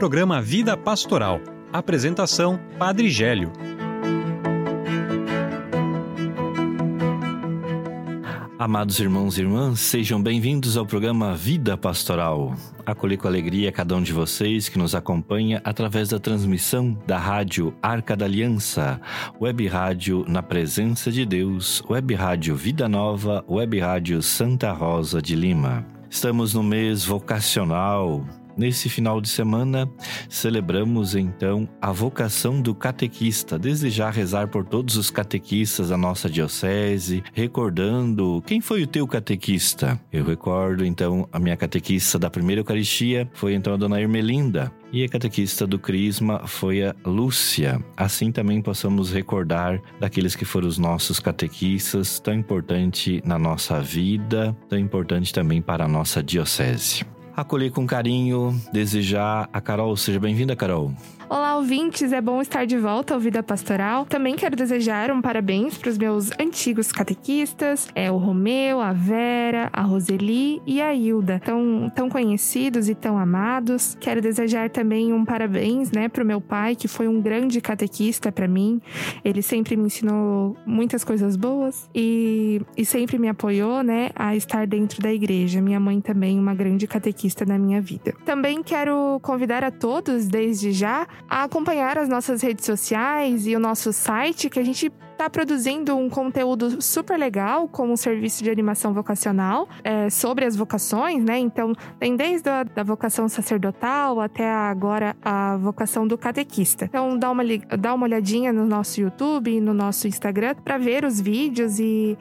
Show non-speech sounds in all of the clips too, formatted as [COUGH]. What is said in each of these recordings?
programa Vida Pastoral. Apresentação: Padre Gélio. Amados irmãos e irmãs, sejam bem-vindos ao programa Vida Pastoral. Acolher com alegria cada um de vocês que nos acompanha através da transmissão da rádio Arca da Aliança, web rádio na presença de Deus, web rádio Vida Nova, web rádio Santa Rosa de Lima. Estamos no mês vocacional, Nesse final de semana, celebramos então a vocação do catequista. Desde já rezar por todos os catequistas da nossa diocese, recordando quem foi o teu catequista. Eu recordo então a minha catequista da primeira Eucaristia foi então a dona Ermelinda. E a catequista do Crisma foi a Lúcia. Assim também possamos recordar daqueles que foram os nossos catequistas, tão importante na nossa vida, tão importante também para a nossa diocese acolher com carinho, desejar a Carol. Seja bem-vinda, Carol. Olá, ouvintes, é bom estar de volta ao Vida Pastoral. Também quero desejar um parabéns para os meus antigos catequistas, é o Romeu, a Vera, a Roseli e a Hilda, tão, tão conhecidos e tão amados. Quero desejar também um parabéns, né, para o meu pai, que foi um grande catequista para mim. Ele sempre me ensinou muitas coisas boas e, e sempre me apoiou, né, a estar dentro da igreja. Minha mãe também uma grande catequista na minha vida. Também quero convidar a todos desde já a acompanhar as nossas redes sociais e o nosso site, que a gente está produzindo um conteúdo super legal como um serviço de animação vocacional é, sobre as vocações, né? Então, tem desde a da vocação sacerdotal até agora a vocação do catequista. Então, dá uma, dá uma olhadinha no nosso YouTube e no nosso Instagram para ver os vídeos e,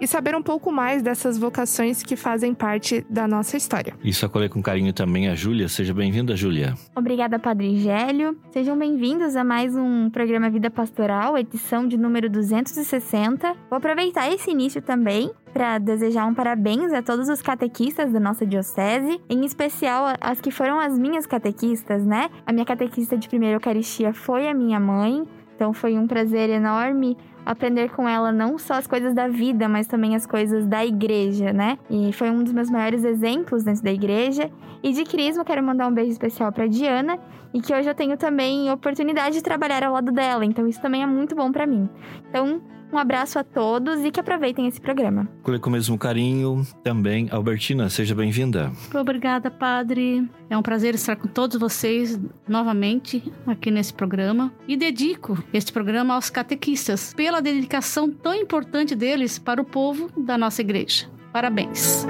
e saber um pouco mais dessas vocações que fazem parte da nossa história. Isso acolher com carinho também a Júlia. Seja bem-vinda, Júlia. Obrigada, Padre Gélio. Sejam bem-vindos a mais um programa Vida Pastoral, edição de número 260. Vou aproveitar esse início também para desejar um parabéns a todos os catequistas da nossa diocese, em especial as que foram as minhas catequistas, né? A minha catequista de primeira Eucaristia foi a minha mãe, então foi um prazer enorme aprender com ela não só as coisas da vida, mas também as coisas da igreja, né? E foi um dos meus maiores exemplos dentro da igreja. E de Crisma, quero mandar um beijo especial para Diana e que hoje eu tenho também oportunidade de trabalhar ao lado dela, então isso também é muito bom para mim. Então, um abraço a todos e que aproveitem esse programa. Com o mesmo carinho, também, Albertina, seja bem-vinda. Obrigada, Padre. É um prazer estar com todos vocês novamente aqui nesse programa. E dedico este programa aos catequistas pela dedicação tão importante deles para o povo da nossa igreja. Parabéns.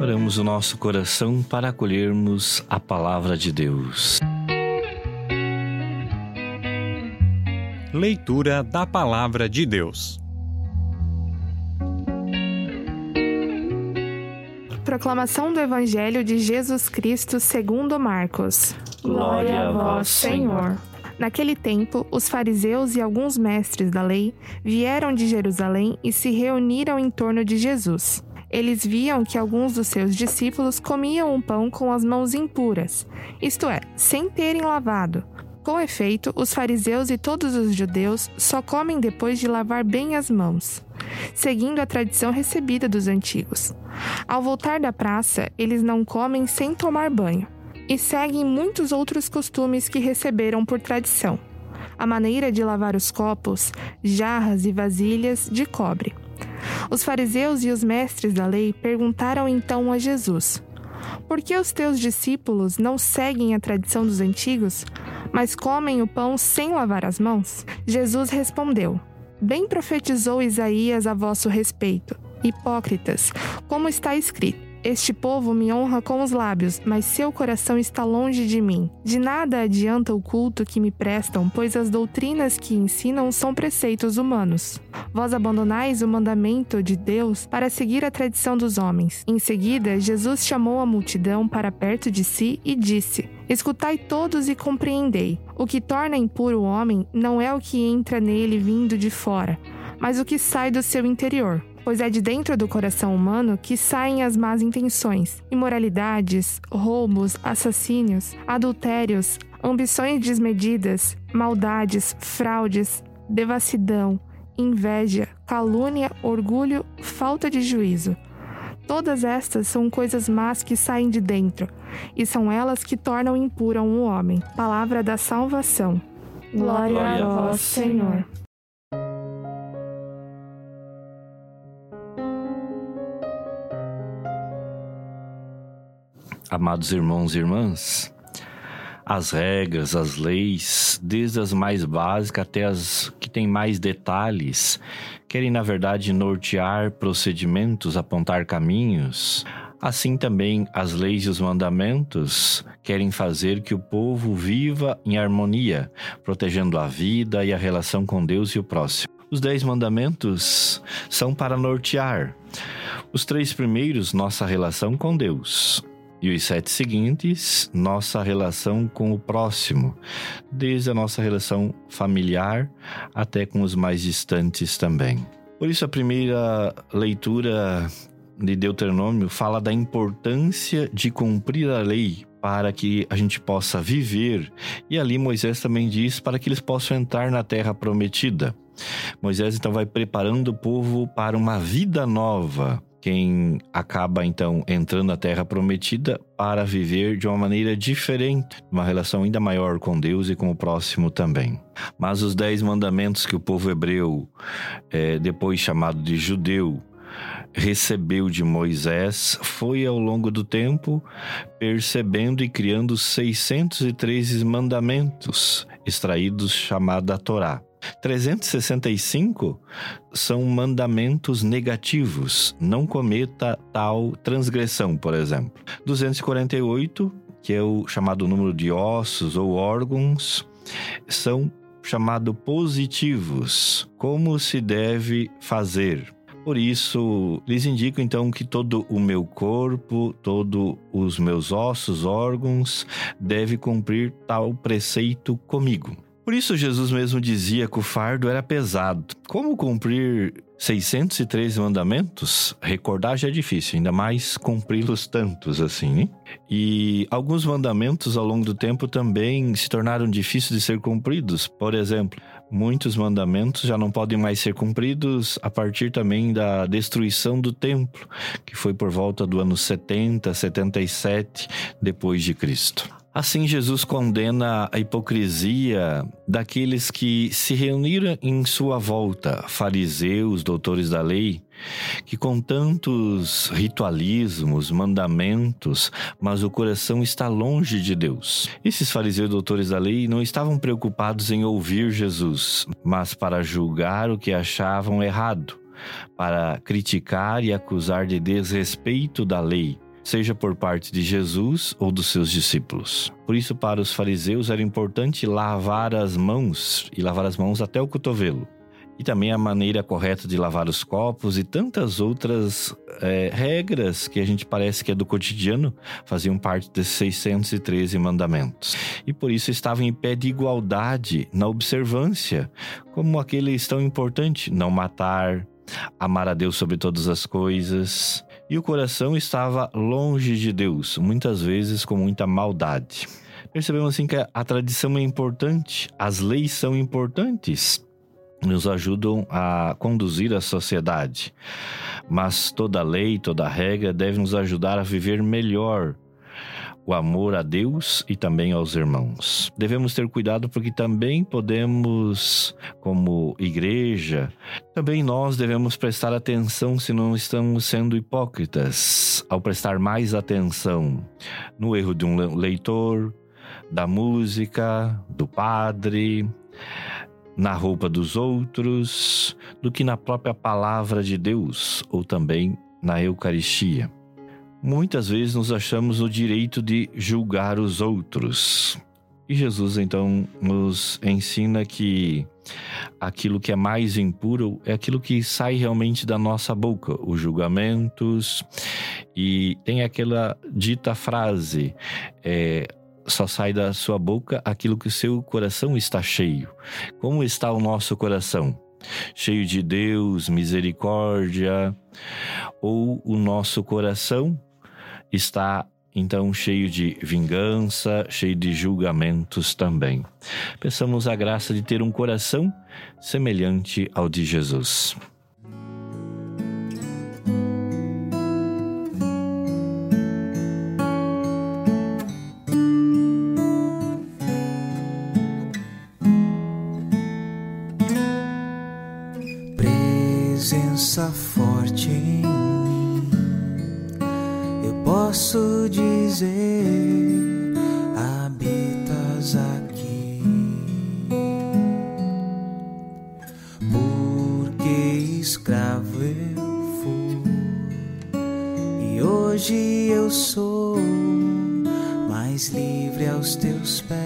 Oramos o nosso coração para acolhermos a palavra de Deus. Leitura da Palavra de Deus. Proclamação do Evangelho de Jesus Cristo segundo Marcos. Glória a vós, Senhor. Naquele tempo, os fariseus e alguns mestres da lei vieram de Jerusalém e se reuniram em torno de Jesus. Eles viam que alguns dos seus discípulos comiam um pão com as mãos impuras, isto é, sem terem lavado. Com efeito, os fariseus e todos os judeus só comem depois de lavar bem as mãos, seguindo a tradição recebida dos antigos. Ao voltar da praça, eles não comem sem tomar banho e seguem muitos outros costumes que receberam por tradição. A maneira de lavar os copos, jarras e vasilhas de cobre. Os fariseus e os mestres da lei perguntaram então a Jesus: Por que os teus discípulos não seguem a tradição dos antigos, mas comem o pão sem lavar as mãos? Jesus respondeu: Bem profetizou Isaías a vosso respeito, hipócritas, como está escrito. Este povo me honra com os lábios, mas seu coração está longe de mim. De nada adianta o culto que me prestam, pois as doutrinas que ensinam são preceitos humanos. Vós abandonais o mandamento de Deus para seguir a tradição dos homens. Em seguida, Jesus chamou a multidão para perto de si e disse: Escutai todos e compreendei. O que torna impuro o homem não é o que entra nele vindo de fora, mas o que sai do seu interior pois é de dentro do coração humano que saem as más intenções, imoralidades, roubos, assassínios, adultérios, ambições desmedidas, maldades, fraudes, devassidão, inveja, calúnia, orgulho, falta de juízo. Todas estas são coisas más que saem de dentro, e são elas que tornam impuro um homem. Palavra da salvação. Glória, Glória a vós, Senhor. Amados irmãos e irmãs, as regras, as leis, desde as mais básicas até as que têm mais detalhes, querem, na verdade, nortear procedimentos, apontar caminhos. Assim também as leis e os mandamentos querem fazer que o povo viva em harmonia, protegendo a vida e a relação com Deus e o próximo. Os dez mandamentos são para nortear. Os três primeiros, nossa relação com Deus. E os sete seguintes, nossa relação com o próximo, desde a nossa relação familiar até com os mais distantes também. Por isso, a primeira leitura de Deuteronômio fala da importância de cumprir a lei para que a gente possa viver. E ali Moisés também diz para que eles possam entrar na terra prometida. Moisés então vai preparando o povo para uma vida nova quem acaba então entrando na terra prometida para viver de uma maneira diferente, uma relação ainda maior com Deus e com o próximo também. Mas os dez mandamentos que o povo hebreu, é, depois chamado de judeu, recebeu de Moisés foi ao longo do tempo percebendo e criando 613 mandamentos extraídos chamada Torá. 365 são mandamentos negativos. Não cometa tal transgressão, por exemplo. 248, que é o chamado número de ossos ou órgãos, são chamados positivos. Como se deve fazer? Por isso, lhes indico então que todo o meu corpo, todos os meus ossos, órgãos, deve cumprir tal preceito comigo. Por isso, Jesus mesmo dizia que o fardo era pesado. Como cumprir 613 mandamentos? Recordar já é difícil, ainda mais cumpri-los tantos assim, né? E alguns mandamentos ao longo do tempo também se tornaram difíceis de ser cumpridos. Por exemplo, muitos mandamentos já não podem mais ser cumpridos a partir também da destruição do templo, que foi por volta do ano 70, 77 depois de Cristo. Assim, Jesus condena a hipocrisia daqueles que se reuniram em sua volta, fariseus, doutores da lei, que com tantos ritualismos, mandamentos, mas o coração está longe de Deus. Esses fariseus doutores da lei não estavam preocupados em ouvir Jesus, mas para julgar o que achavam errado, para criticar e acusar de desrespeito da lei seja por parte de Jesus ou dos seus discípulos. Por isso, para os fariseus era importante lavar as mãos e lavar as mãos até o cotovelo. E também a maneira correta de lavar os copos e tantas outras é, regras que a gente parece que é do cotidiano faziam parte desses 613 mandamentos. E por isso estavam em pé de igualdade na observância, como aqueles tão importante: não matar, amar a Deus sobre todas as coisas, e o coração estava longe de Deus, muitas vezes com muita maldade. Percebemos assim que a tradição é importante, as leis são importantes, nos ajudam a conduzir a sociedade. Mas toda lei, toda regra deve nos ajudar a viver melhor, o amor a Deus e também aos irmãos. Devemos ter cuidado porque também podemos, como igreja, também nós devemos prestar atenção se não estamos sendo hipócritas, ao prestar mais atenção no erro de um leitor, da música, do padre, na roupa dos outros, do que na própria palavra de Deus ou também na Eucaristia. Muitas vezes nos achamos no direito de julgar os outros. E Jesus então nos ensina que aquilo que é mais impuro é aquilo que sai realmente da nossa boca, os julgamentos. E tem aquela dita frase: é, só sai da sua boca aquilo que o seu coração está cheio. Como está o nosso coração? Cheio de Deus, misericórdia, ou o nosso coração está então cheio de vingança, cheio de julgamentos também. Peçamos a graça de ter um coração semelhante ao de Jesus. Dizer: habitas aqui. Porque escravo eu fui, e hoje eu sou mais livre aos teus pés.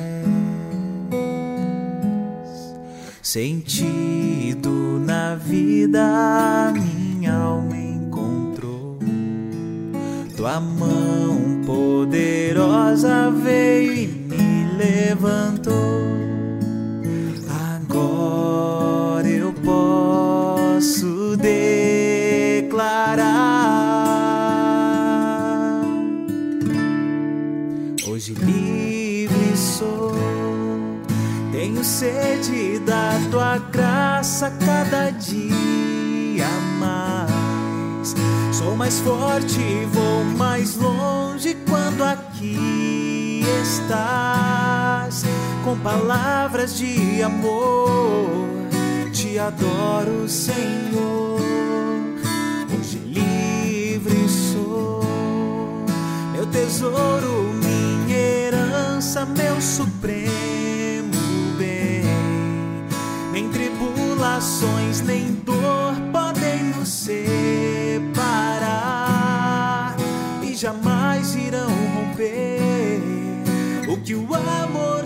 Sentido na vida, minha alma encontrou. Tua mão poderosa veio e me levantou. Agora eu posso declarar. Hoje livre sou, tenho sede da tua graça cada dia. Sou mais forte, vou mais longe quando aqui estás. Com palavras de amor, te adoro, Senhor. Hoje livre sou, meu tesouro, minha herança, meu supremo o que o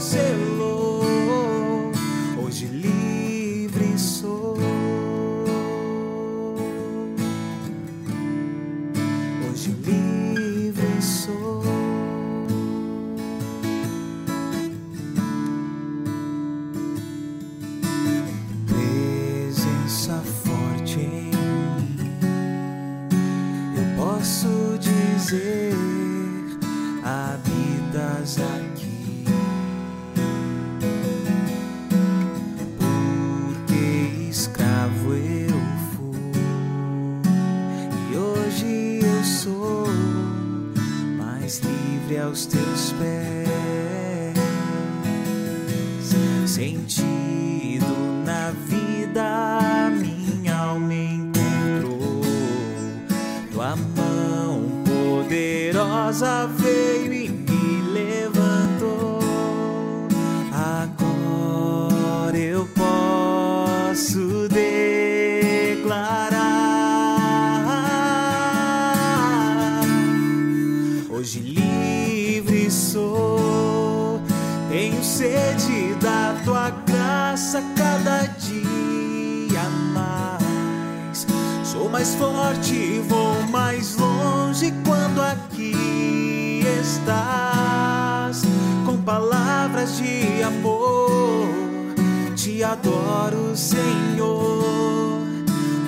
adoro, Senhor.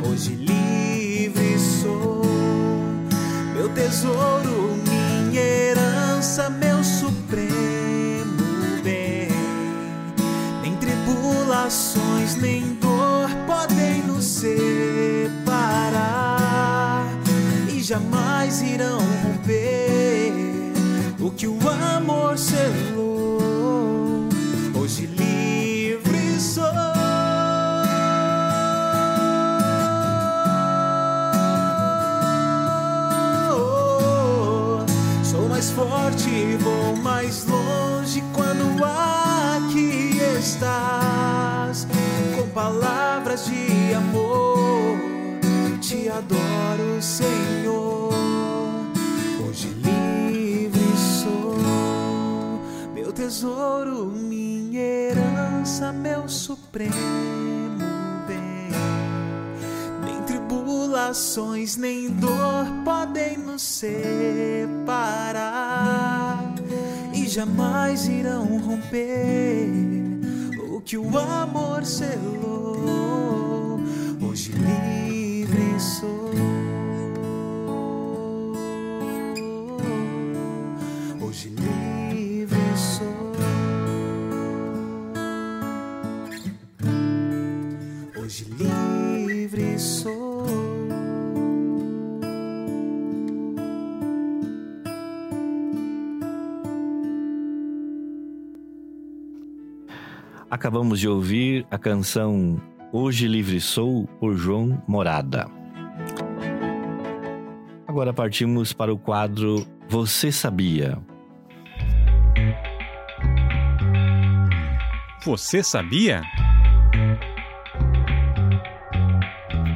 Hoje livre sou, meu tesouro, minha herança, meu supremo bem. Nem tribulações, nem dor podem nos separar e jamais irão romper o que o amor selou. Palavras de amor, te adoro, Senhor. Hoje livre sou, meu tesouro, minha herança, meu supremo bem. Nem tribulações, nem dor podem nos separar e jamais irão romper que o amor selou. Hoje livre Acabamos de ouvir a canção Hoje Livre Sou, por João Morada. Agora partimos para o quadro Você sabia? Você sabia?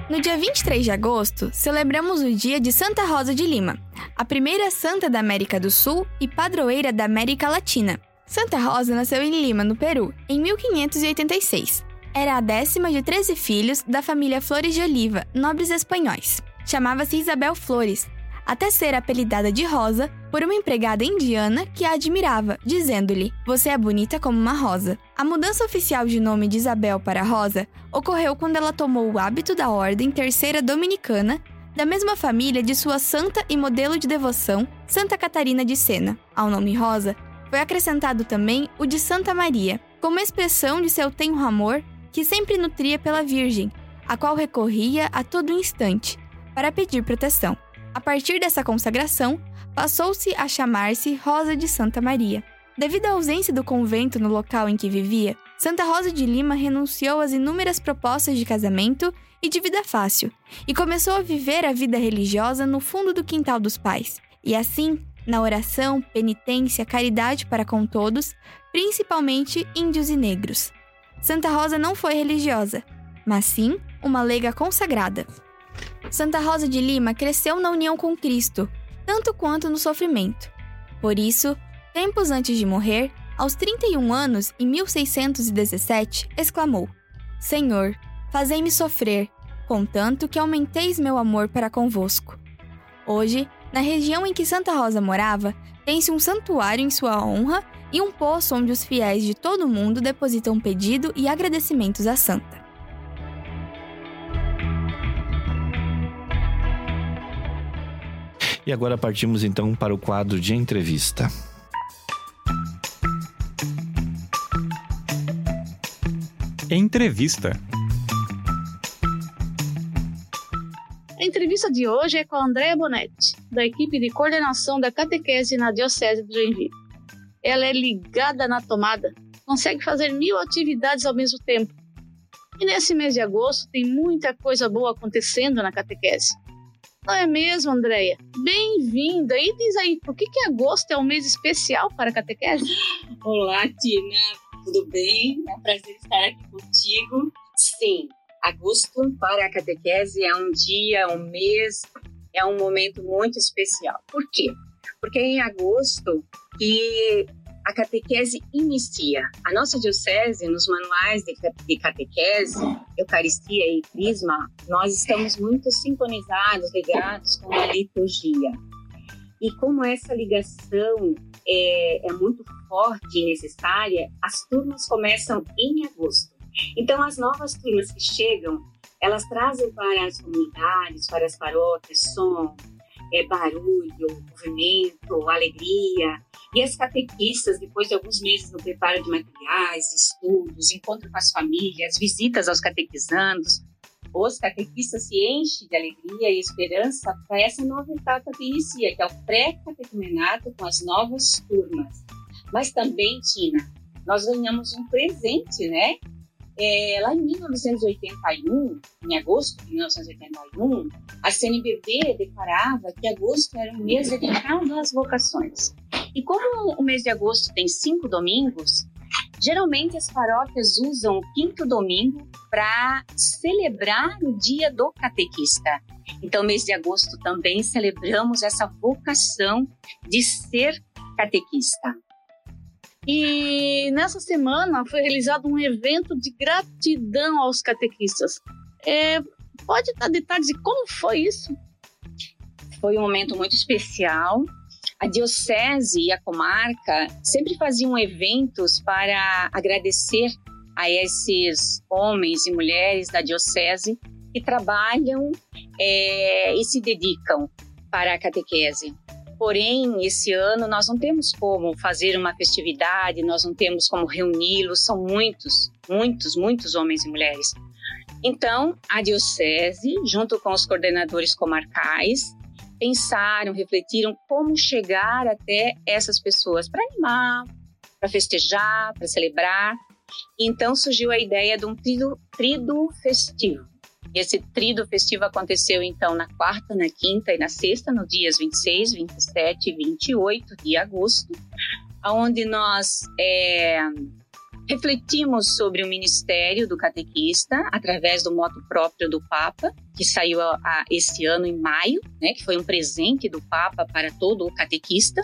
No dia 23 de agosto, celebramos o dia de Santa Rosa de Lima, a primeira santa da América do Sul e padroeira da América Latina. Santa Rosa nasceu em Lima, no Peru, em 1586. Era a décima de 13 filhos da família Flores de Oliva, nobres espanhóis. Chamava-se Isabel Flores, até ser apelidada de Rosa por uma empregada indiana que a admirava, dizendo-lhe: Você é bonita como uma rosa. A mudança oficial de nome de Isabel para Rosa ocorreu quando ela tomou o hábito da Ordem Terceira Dominicana, da mesma família de sua santa e modelo de devoção, Santa Catarina de Sena. Ao nome Rosa foi acrescentado também o de Santa Maria, como expressão de seu tenro amor que sempre nutria pela Virgem, a qual recorria a todo instante para pedir proteção. A partir dessa consagração, passou-se a chamar-se Rosa de Santa Maria. Devido à ausência do convento no local em que vivia, Santa Rosa de Lima renunciou às inúmeras propostas de casamento e de vida fácil, e começou a viver a vida religiosa no fundo do quintal dos pais. E assim, na oração, penitência, caridade para com todos, principalmente índios e negros. Santa Rosa não foi religiosa, mas sim uma leiga consagrada. Santa Rosa de Lima cresceu na união com Cristo, tanto quanto no sofrimento. Por isso, tempos antes de morrer, aos 31 anos, em 1617, exclamou: Senhor, fazei-me sofrer, contanto que aumenteis meu amor para convosco. Hoje, na região em que Santa Rosa morava, tem-se um santuário em sua honra e um poço onde os fiéis de todo o mundo depositam pedido e agradecimentos à santa. E agora partimos então para o quadro de entrevista. Entrevista. A entrevista de hoje é com a Andréa Bonetti, da equipe de coordenação da catequese na Diocese de Joinville. Ela é ligada na tomada, consegue fazer mil atividades ao mesmo tempo. E nesse mês de agosto tem muita coisa boa acontecendo na catequese. Não é mesmo, Andréia? Bem-vinda! E diz aí, por que, que agosto é um mês especial para a catequese? Olá, Tina. Tudo bem? É um prazer estar aqui contigo. Sim, agosto para a catequese é um dia, um mês, é um momento muito especial. Por quê? Porque é em agosto que a catequese inicia. A nossa diocese, nos manuais de catequese, Eucaristia e Crisma, nós estamos muito sintonizados, ligados com a liturgia. E como essa ligação é, é muito forte e necessária, as turmas começam em agosto. Então, as novas turmas que chegam, elas trazem para as comunidades, para as paróquias, som, é, barulho, movimento, alegria. E as catequistas, depois de alguns meses no preparo de materiais, estudos, encontro com as famílias, visitas aos catequizandos, os catequistas se enchem de alegria e esperança para essa nova etapa que inicia, que é o pré-catecumenato com as novas turmas. Mas também, Tina, nós ganhamos um presente, né? É, lá em 1981, em agosto de 1981, a CNBB declarava que agosto era o mês dedicado das vocações. E como o mês de agosto tem cinco domingos, geralmente as paróquias usam o quinto domingo para celebrar o dia do catequista. Então, mês de agosto também celebramos essa vocação de ser catequista. E nessa semana foi realizado um evento de gratidão aos catequistas. É, pode dar detalhes de como foi isso? Foi um momento muito especial. A diocese e a comarca sempre faziam eventos para agradecer a esses homens e mulheres da diocese que trabalham é, e se dedicam para a catequese. Porém, esse ano nós não temos como fazer uma festividade, nós não temos como reuni-los, são muitos, muitos, muitos homens e mulheres. Então, a Diocese, junto com os coordenadores comarcais, pensaram, refletiram como chegar até essas pessoas para animar, para festejar, para celebrar. Então surgiu a ideia de um trido, trido festivo. Esse trido festivo aconteceu então na quarta, na quinta e na sexta, nos dias 26, 27 e 28 de agosto, onde nós é, refletimos sobre o ministério do catequista através do moto próprio do Papa, que saiu a, a, este ano em maio, né, que foi um presente do Papa para todo o catequista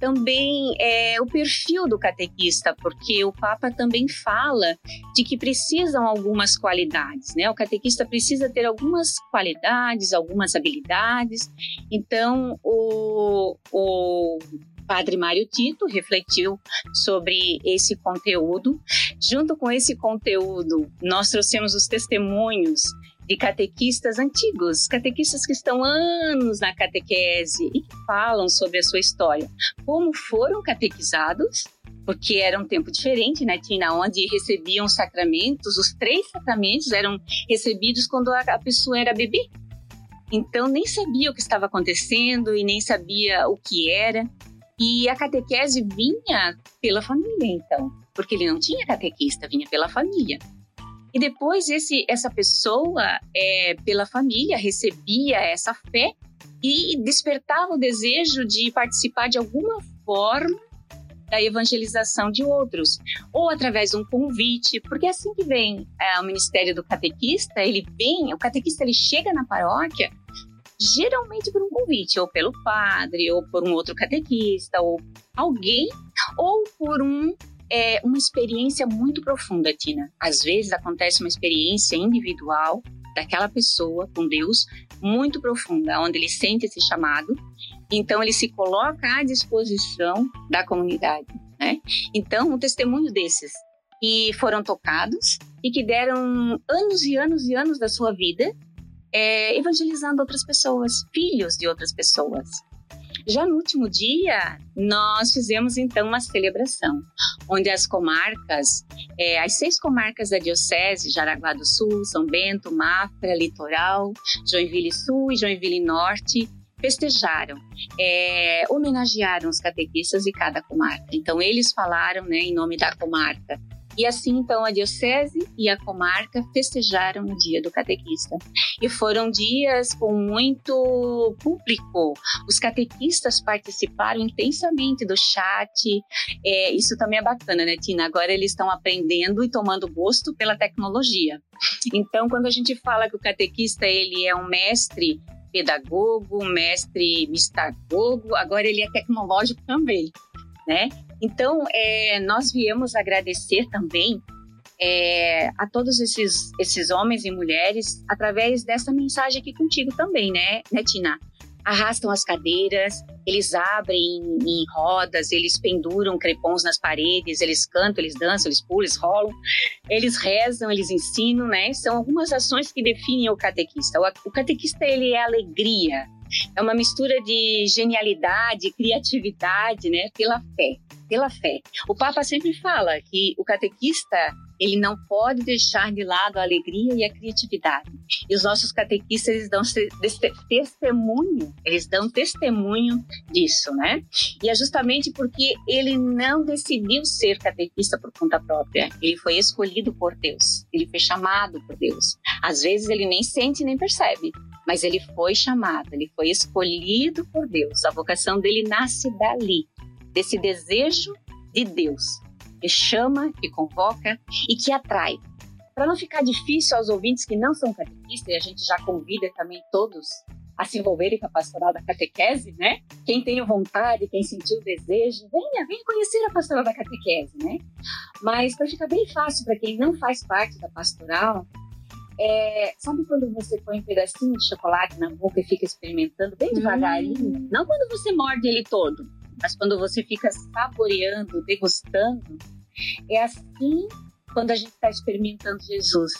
também é, o perfil do catequista, porque o Papa também fala de que precisam algumas qualidades, né? O catequista precisa ter algumas qualidades, algumas habilidades. Então, o, o Padre Mário Tito refletiu sobre esse conteúdo. Junto com esse conteúdo, nós trouxemos os testemunhos de catequistas antigos, catequistas que estão anos na catequese e que falam sobre a sua história, como foram catequizados, porque era um tempo diferente, né, Tina, onde recebiam sacramentos, os três sacramentos eram recebidos quando a pessoa era bebê. Então nem sabia o que estava acontecendo e nem sabia o que era. E a catequese vinha pela família, então, porque ele não tinha catequista, vinha pela família. E depois esse, essa pessoa, é, pela família, recebia essa fé e despertava o desejo de participar de alguma forma da evangelização de outros, ou através de um convite, porque é assim que vem é, o ministério do catequista, ele vem, o catequista ele chega na paróquia geralmente por um convite, ou pelo padre, ou por um outro catequista, ou alguém, ou por um é uma experiência muito profunda, Tina. Às vezes acontece uma experiência individual daquela pessoa com Deus muito profunda, onde ele sente esse chamado, então ele se coloca à disposição da comunidade, né? Então, um testemunho desses que foram tocados e que deram anos e anos e anos da sua vida é, evangelizando outras pessoas, filhos de outras pessoas. Já no último dia, nós fizemos então uma celebração, onde as comarcas, é, as seis comarcas da Diocese, Jaraguá do Sul, São Bento, Mafra, Litoral, Joinville Sul e Joinville Norte, festejaram, é, homenagearam os catequistas de cada comarca. Então, eles falaram né, em nome da comarca e assim, então, a Diocese e a comarca festejaram o Dia do Catequista. E foram dias com muito público. Os catequistas participaram intensamente do chat. É, isso também é bacana, né, Tina? Agora eles estão aprendendo e tomando gosto pela tecnologia. Então, quando a gente fala que o catequista ele é um mestre pedagogo, mestre mistagogo, agora ele é tecnológico também né? Então, é, nós viemos agradecer também é, a todos esses, esses homens e mulheres através dessa mensagem aqui contigo também, né, né Tina? Arrastam as cadeiras, eles abrem em, rodas, eles penduram crepons nas paredes, eles cantam, eles dançam, eles pulam, eles rolam, eles rezam, eles ensinam, né? São algumas ações que definem o catequista. O, o catequista, ele é alegria, é uma mistura de genialidade, criatividade, né, pela fé, pela fé. O Papa sempre fala que o catequista ele não pode deixar de lado a alegria e a criatividade. E os nossos catequistas eles dão testemunho, eles dão testemunho disso, né? E é justamente porque ele não decidiu ser catequista por conta própria. Ele foi escolhido por Deus. Ele foi chamado por Deus. Às vezes ele nem sente nem percebe, mas ele foi chamado, ele foi escolhido por Deus. A vocação dele nasce dali, desse desejo de Deus que chama, que convoca e que atrai. Para não ficar difícil aos ouvintes que não são catequistas, e a gente já convida também todos a se envolverem com a pastoral da catequese, né? Quem tem vontade, quem sentiu desejo, venha, venha conhecer a pastoral da catequese, né? Mas para ficar bem fácil para quem não faz parte da pastoral, é, sabe quando você põe um pedacinho de chocolate na boca e fica experimentando bem devagarinho? Hum. Não quando você morde ele todo, mas quando você fica saboreando, degustando, é assim quando a gente está experimentando Jesus.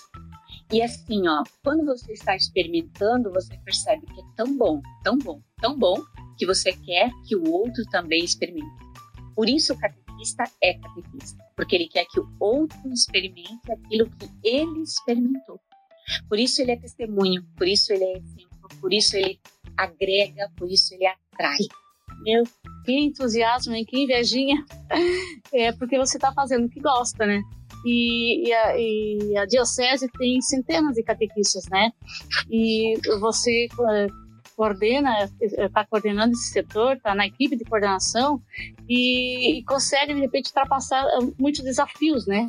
E assim, ó, quando você está experimentando, você percebe que é tão bom, tão bom, tão bom, que você quer que o outro também experimente. Por isso o catequista é catequista, porque ele quer que o outro experimente aquilo que ele experimentou. Por isso ele é testemunho, por isso ele é exemplo, por isso ele agrega, por isso ele atrai. Meu, que entusiasmo, hein? que invejinha. [LAUGHS] É porque você está fazendo o que gosta, né? e, e, a, e, a, diocese tem centenas de catequistas, né? E você eh, coordena, está coordenando esse setor, está na equipe de coordenação e, e, consegue de repente ultrapassar eh, muitos desafios, né?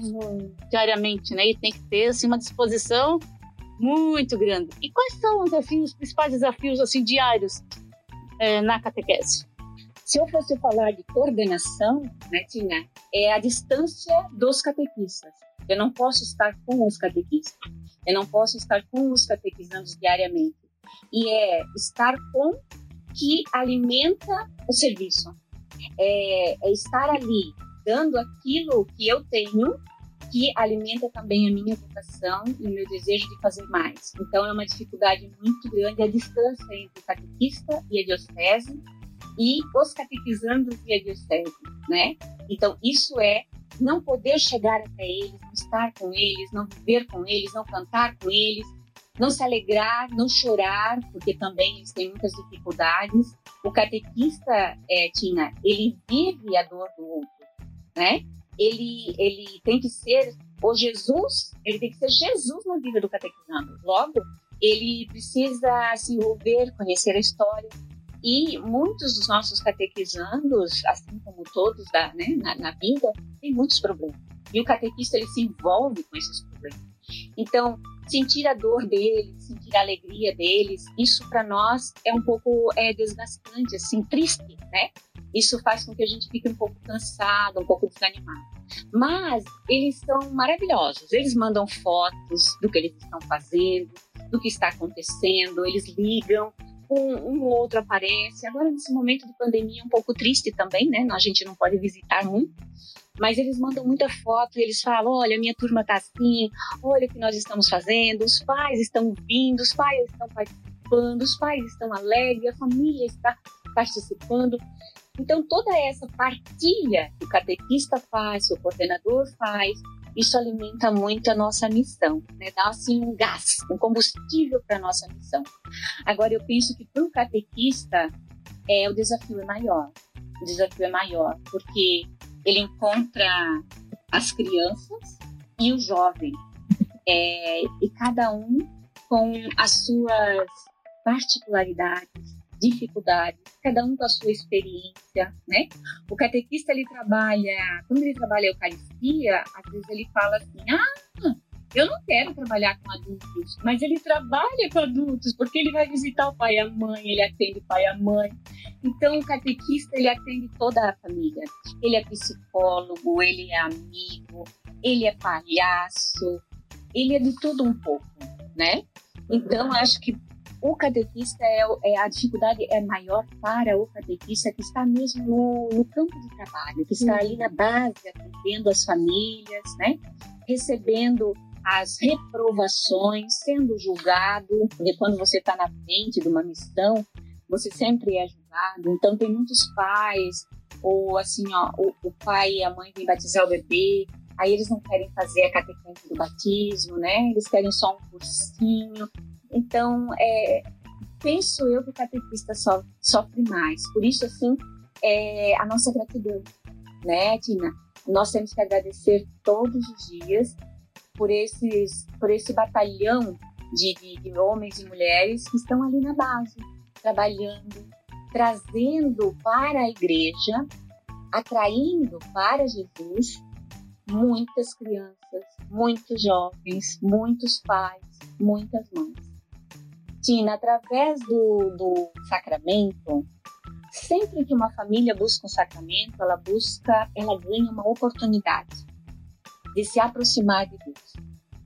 Diariamente, né? E tem que ter assim uma disposição muito grande. E quais são assim, os principais desafios assim diários é, na catequese? Se eu fosse falar de coordenação, né, Tina, é a distância dos catequistas. Eu não posso estar com os catequistas. Eu não posso estar com os catequizandos diariamente. E é estar com que alimenta o serviço. É, é estar ali, dando aquilo que eu tenho que alimenta também a minha vocação e o meu desejo de fazer mais. Então é uma dificuldade muito grande a distância entre o catequista e a diocese e os catequizandos e a diocese, né? Então isso é não poder chegar até eles, não estar com eles, não viver com eles, não cantar com eles, não se alegrar, não chorar, porque também eles têm muitas dificuldades. O catequista, é, Tina, ele vive a dor do outro, né? Ele, ele tem que ser o Jesus, ele tem que ser Jesus na vida do catequizando. Logo, ele precisa se envolver, conhecer a história. E muitos dos nossos catequizandos, assim como todos da, né, na, na vida, têm muitos problemas. E o catequista ele se envolve com esses problemas. Então, sentir a dor deles, sentir a alegria deles, isso para nós é um pouco é desgastante, assim, triste, né? Isso faz com que a gente fique um pouco cansado, um pouco desanimado. Mas eles são maravilhosos. Eles mandam fotos do que eles estão fazendo, do que está acontecendo, eles ligam, um, um outro aparece. Agora, nesse momento de pandemia, é um pouco triste também, né? A gente não pode visitar muito. Mas eles mandam muita foto e eles falam: olha, minha turma tá assim, olha o que nós estamos fazendo, os pais estão vindo, os pais estão participando, os pais estão alegres, a família está participando. Então, toda essa partilha que o catequista faz, que o coordenador faz, isso alimenta muito a nossa missão, né? dá assim um gás, um combustível para a nossa missão. Agora, eu penso que para o catequista, é, o desafio é maior. O desafio é maior, porque ele encontra as crianças e o jovem, é, e cada um com as suas particularidades, dificuldades, cada um com a sua experiência, né? O catequista ele trabalha, quando ele trabalha a Eucaristia, às vezes ele fala assim: "Ah, eu não quero trabalhar com adultos", mas ele trabalha com adultos porque ele vai visitar o pai e a mãe, ele atende o pai e a mãe. Então o catequista ele atende toda a família. Ele é psicólogo, ele é amigo, ele é palhaço, ele é de tudo um pouco, né? Então acho que o catequista é, é, a dificuldade é maior para o catequista que está mesmo no, no campo de trabalho, que está ali na base atendendo as famílias, né? Recebendo as reprovações, sendo julgado, porque quando você está na frente de uma missão, você sempre é julgado. Então tem muitos pais, ou assim, ó, o, o pai e a mãe vêm batizar o bebê, aí eles não querem fazer a catequese do batismo, né? Eles querem só um cursinho. Então, é, penso eu que o catequista sofre, sofre mais. Por isso, assim, é a nossa gratidão, né, Tina? Nós temos que agradecer todos os dias por, esses, por esse batalhão de, de, de homens e mulheres que estão ali na base, trabalhando, trazendo para a igreja, atraindo para Jesus muitas crianças, muitos jovens, muitos pais, muitas mães. Tina, através do, do sacramento, sempre que uma família busca um sacramento, ela busca, ela ganha uma oportunidade de se aproximar de Deus.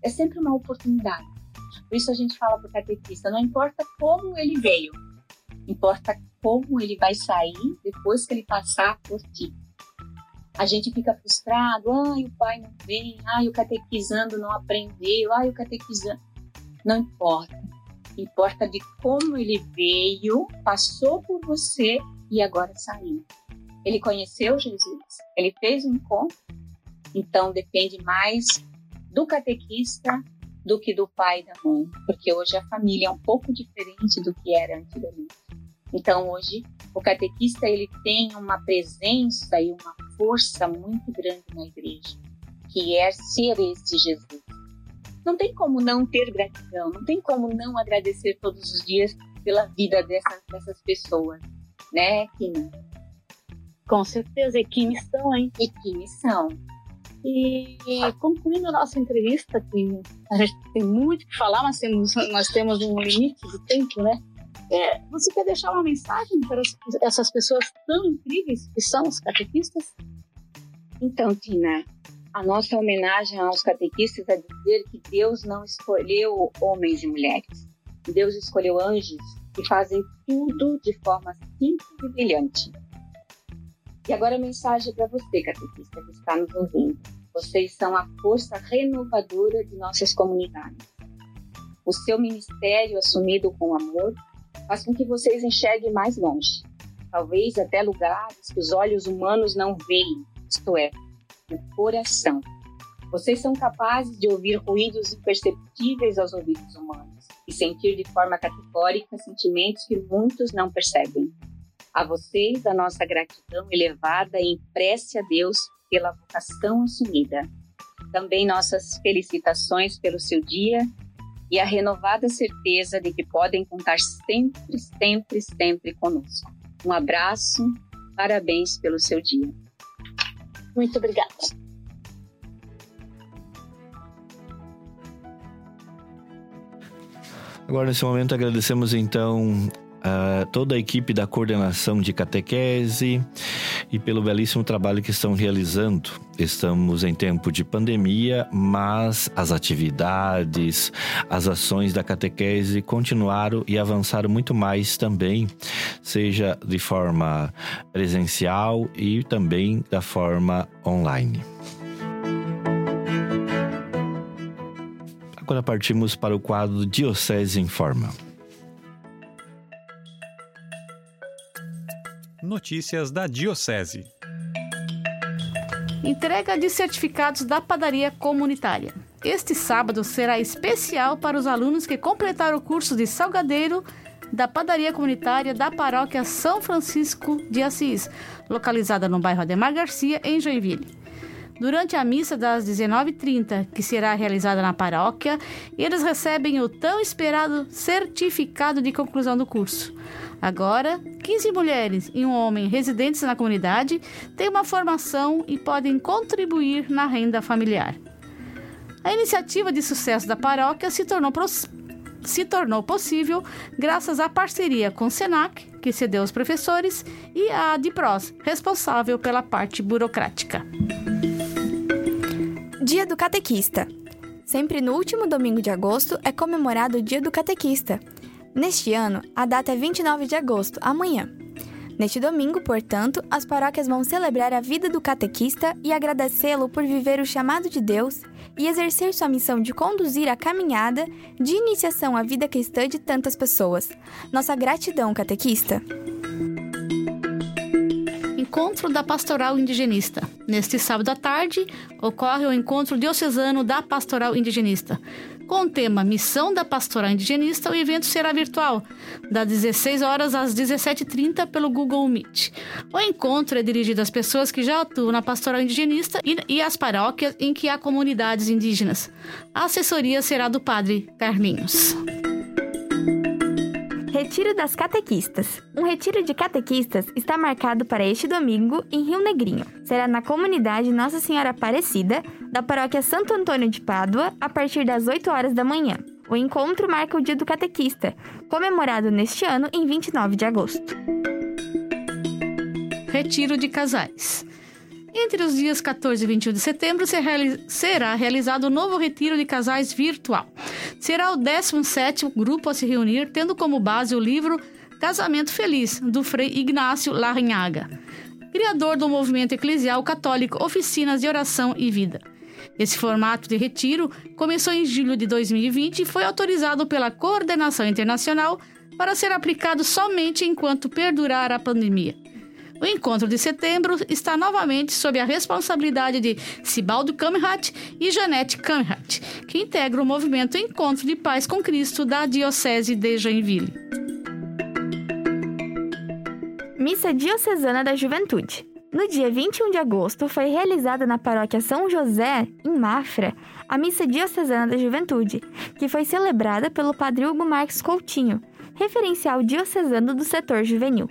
É sempre uma oportunidade. Por isso a gente fala para o catequista, não importa como ele veio, importa como ele vai sair depois que ele passar por ti. A gente fica frustrado, ai, o pai não vem, ai, o catequizando não aprendeu, ai, o catequizando. Não importa. Importa de como ele veio, passou por você e agora saiu. Ele conheceu Jesus, ele fez um encontro, então depende mais do catequista do que do pai e da mãe, porque hoje a família é um pouco diferente do que era antigamente. Então hoje o catequista ele tem uma presença e uma força muito grande na igreja, que é ser esse Jesus. Não tem como não ter gratidão, não tem como não agradecer todos os dias pela vida dessas, dessas pessoas, né, Kina? Com certeza, e que missão, hein? E que missão. E concluindo a nossa entrevista, que a gente tem muito que falar, mas temos, nós temos um limite de tempo, né? É, você quer deixar uma mensagem para essas pessoas tão incríveis que são os catequistas? Então, Tina, a nossa homenagem aos catequistas é dizer que Deus não escolheu homens e mulheres. Deus escolheu anjos que fazem tudo de forma simples e brilhante. E agora a mensagem para você, catequista, que está nos ouvindo. Vocês são a força renovadora de nossas comunidades. O seu ministério assumido com amor faz com que vocês enxerguem mais longe, talvez até lugares que os olhos humanos não veem, isto é, o coração. Vocês são capazes de ouvir ruídos imperceptíveis aos ouvidos humanos e sentir de forma categórica sentimentos que muitos não percebem. A vocês, a nossa gratidão elevada em prece a Deus pela vocação assumida. Também nossas felicitações pelo seu dia e a renovada certeza de que podem contar sempre, sempre, sempre conosco. Um abraço, parabéns pelo seu dia. Muito obrigada. Agora, nesse momento, agradecemos então a toda a equipe da coordenação de catequese e pelo belíssimo trabalho que estão realizando. Estamos em tempo de pandemia, mas as atividades, as ações da catequese continuaram e avançaram muito mais também, seja de forma presencial e também da forma online. Agora partimos para o quadro Diocese em Forma. Notícias da Diocese. Entrega de certificados da padaria comunitária. Este sábado será especial para os alunos que completaram o curso de salgadeiro da padaria comunitária da paróquia São Francisco de Assis, localizada no bairro Ademar Garcia, em Joinville. Durante a missa das 19h30, que será realizada na paróquia, eles recebem o tão esperado certificado de conclusão do curso. Agora, 15 mulheres e um homem residentes na comunidade têm uma formação e podem contribuir na renda familiar. A iniciativa de sucesso da paróquia se tornou, se tornou possível graças à parceria com o SENAC, que cedeu os professores, e a ADPROS, responsável pela parte burocrática. Dia do Catequista. Sempre no último domingo de agosto é comemorado o Dia do Catequista. Neste ano, a data é 29 de agosto, amanhã. Neste domingo, portanto, as paróquias vão celebrar a vida do catequista e agradecê-lo por viver o chamado de Deus e exercer sua missão de conduzir a caminhada de iniciação à vida cristã de tantas pessoas. Nossa gratidão, catequista! Encontro da Pastoral Indigenista. Neste sábado à tarde, ocorre o encontro diocesano da Pastoral Indigenista. Com o tema Missão da Pastoral Indigenista, o evento será virtual, das 16 horas às 17h30 pelo Google Meet. O encontro é dirigido às pessoas que já atuam na Pastoral Indigenista e, e às paróquias em que há comunidades indígenas. A assessoria será do Padre Carlinhos. Retiro das Catequistas. Um retiro de catequistas está marcado para este domingo em Rio Negrinho. Será na comunidade Nossa Senhora Aparecida, da paróquia Santo Antônio de Pádua, a partir das 8 horas da manhã. O encontro marca o Dia do Catequista, comemorado neste ano em 29 de agosto. Retiro de casais. Entre os dias 14 e 21 de setembro será realizado o novo retiro de casais virtual. Será o 17º grupo a se reunir, tendo como base o livro Casamento Feliz, do Frei Ignácio Larrinhaga, criador do movimento eclesial católico Oficinas de Oração e Vida. Esse formato de retiro começou em julho de 2020 e foi autorizado pela Coordenação Internacional para ser aplicado somente enquanto perdurar a pandemia. O encontro de setembro está novamente sob a responsabilidade de Sibaldo Kamrat e Janete Kamrat, que integram o movimento Encontro de Paz com Cristo da Diocese de Joinville. Missa Diocesana da Juventude. No dia 21 de agosto, foi realizada na paróquia São José, em Mafra, a Missa Diocesana da Juventude, que foi celebrada pelo Padre Hugo Marques Coutinho, referencial diocesano do setor juvenil.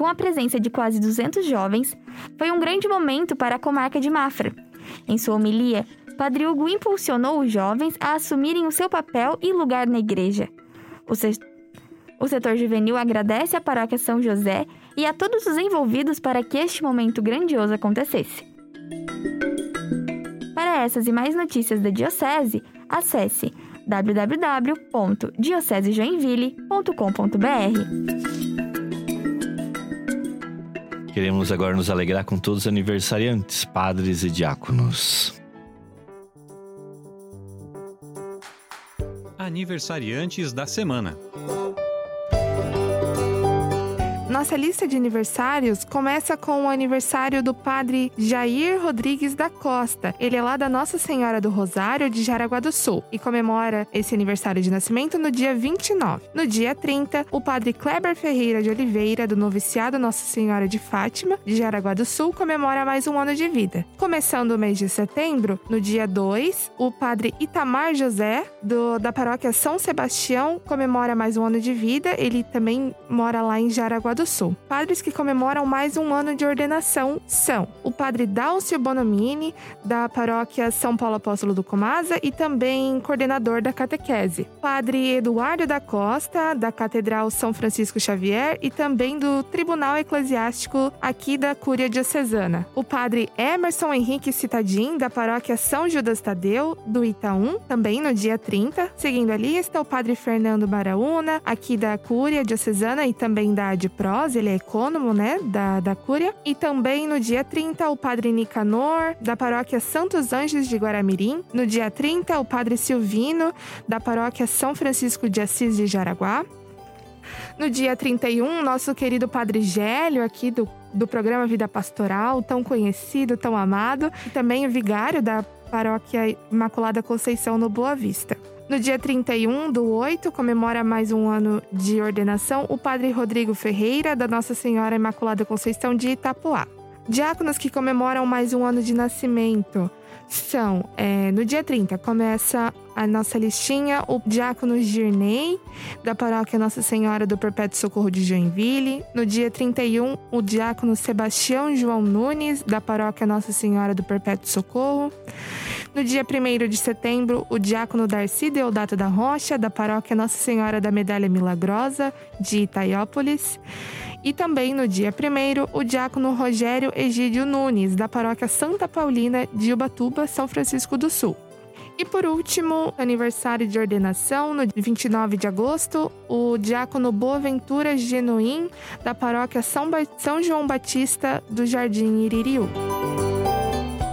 Com a presença de quase 200 jovens, foi um grande momento para a comarca de Mafra. Em sua homilia, Padre Hugo impulsionou os jovens a assumirem o seu papel e lugar na igreja. O, se... o setor juvenil agradece à paróquia São José e a todos os envolvidos para que este momento grandioso acontecesse. Para essas e mais notícias da Diocese, acesse www.diocesejoinville.com.br. Queremos agora nos alegrar com todos os aniversariantes, padres e diáconos. Aniversariantes da semana. Nossa lista de aniversários começa com o aniversário do padre Jair Rodrigues da Costa. Ele é lá da Nossa Senhora do Rosário de Jaraguá do Sul e comemora esse aniversário de nascimento no dia 29. No dia 30, o padre Kleber Ferreira de Oliveira, do noviciado Nossa Senhora de Fátima, de Jaraguá do Sul, comemora mais um ano de vida. Começando o mês de setembro, no dia 2, o padre Itamar José, do, da paróquia São Sebastião, comemora mais um ano de vida. Ele também mora lá em Jaraguá do Sul. Padres que comemoram mais um ano de ordenação são o padre Dálcio Bonomini, da paróquia São Paulo Apóstolo do Comasa e também coordenador da catequese. Padre Eduardo da Costa, da Catedral São Francisco Xavier e também do Tribunal Eclesiástico aqui da Cúria Diocesana. O padre Emerson Henrique Citadin, da paróquia São Judas Tadeu, do Itaú, também no dia 30. Seguindo a lista, o padre Fernando Baraúna, aqui da Cúria Diocesana e também da ADPRO, ele é ecônomo, né, da, da Cúria. E também no dia 30, o padre Nicanor, da paróquia Santos Anjos de Guaramirim. No dia 30, o padre Silvino, da paróquia São Francisco de Assis de Jaraguá. No dia 31, nosso querido Padre Gélio, aqui do, do programa Vida Pastoral, tão conhecido, tão amado, e também o vigário da paróquia Imaculada Conceição no Boa Vista. No dia 31 do 8, comemora mais um ano de ordenação o Padre Rodrigo Ferreira, da Nossa Senhora Imaculada Conceição de Itapuá. Diáconos que comemoram mais um ano de nascimento são, é, no dia 30, começa a nossa listinha, o diácono Girney, da paróquia Nossa Senhora do Perpétuo Socorro de Joinville. No dia 31, o diácono Sebastião João Nunes, da paróquia Nossa Senhora do Perpétuo Socorro. No dia 1 de setembro, o diácono Darcy Deodato da Rocha, da paróquia Nossa Senhora da Medalha Milagrosa, de Itaiópolis. E também no dia 1 o diácono Rogério Egídio Nunes, da paróquia Santa Paulina de Ubatuba, São Francisco do Sul. E por último, aniversário de ordenação, no 29 de agosto, o diácono Boaventura Genuim, da paróquia São, ba São João Batista do Jardim Iririú.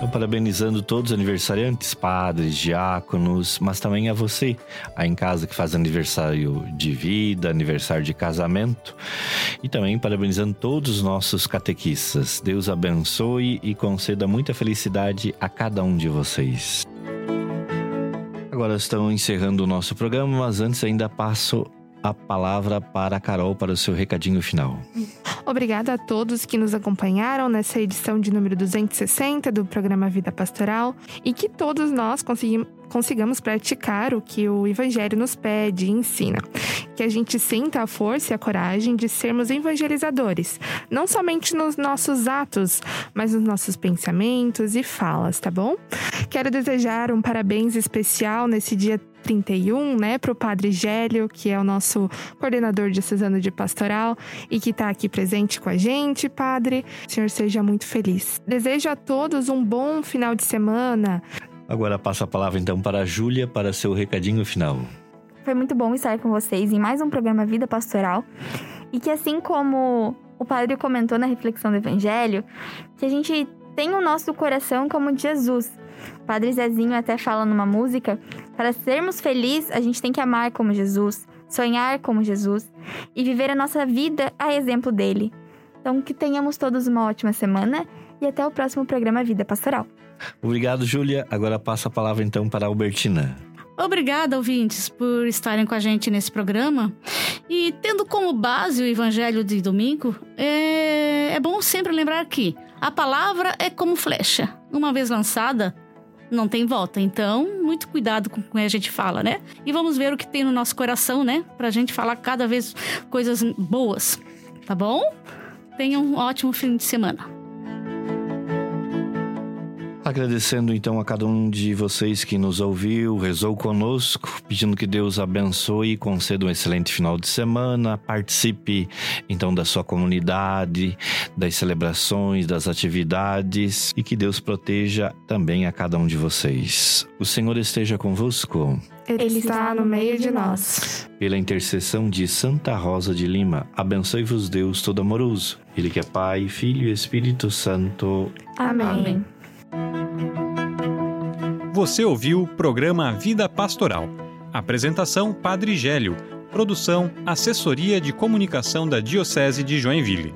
Então, parabenizando todos os aniversariantes, padres, diáconos, mas também a você, aí em casa que faz aniversário de vida, aniversário de casamento. E também parabenizando todos os nossos catequistas. Deus abençoe e conceda muita felicidade a cada um de vocês. Agora estão encerrando o nosso programa, mas antes ainda passo a palavra para a Carol para o seu recadinho final. Obrigada a todos que nos acompanharam nessa edição de número 260 do programa Vida Pastoral e que todos nós consigamos praticar o que o Evangelho nos pede e ensina. Que a gente sinta a força e a coragem de sermos evangelizadores, não somente nos nossos atos, mas nos nossos pensamentos e falas, tá bom? Quero desejar um parabéns especial nesse dia 31, né, para o Padre Gélio, que é o nosso coordenador diocesano de pastoral e que está aqui presente com a gente, Padre. O Senhor seja muito feliz. Desejo a todos um bom final de semana. Agora passa a palavra então para a Júlia para seu recadinho final. Foi muito bom estar com vocês em mais um programa Vida Pastoral e que assim como o padre comentou na reflexão do Evangelho, que a gente tem o nosso coração como de Jesus. O Padre Zezinho até fala numa música: para sermos felizes, a gente tem que amar como Jesus, sonhar como Jesus e viver a nossa vida a exemplo dele. Então, que tenhamos todos uma ótima semana e até o próximo programa Vida Pastoral. Obrigado, Júlia. Agora passa a palavra então para a Albertina. Obrigada, ouvintes, por estarem com a gente nesse programa. E tendo como base o evangelho de domingo, é, é bom sempre lembrar que a palavra é como flecha. Uma vez lançada, não tem volta. Então, muito cuidado com o que a gente fala, né? E vamos ver o que tem no nosso coração, né? Pra gente falar cada vez coisas boas, tá bom? Tenha um ótimo fim de semana. Agradecendo então a cada um de vocês que nos ouviu, rezou conosco, pedindo que Deus abençoe e conceda um excelente final de semana. Participe então da sua comunidade, das celebrações, das atividades e que Deus proteja também a cada um de vocês. O Senhor esteja convosco. Ele está no meio de nós. Pela intercessão de Santa Rosa de Lima, abençoe-vos Deus Todo-Amoroso, Ele que é Pai, Filho e Espírito Santo. Amém. Amém. Você ouviu o programa Vida Pastoral. Apresentação Padre Gélio. Produção Assessoria de Comunicação da Diocese de Joinville.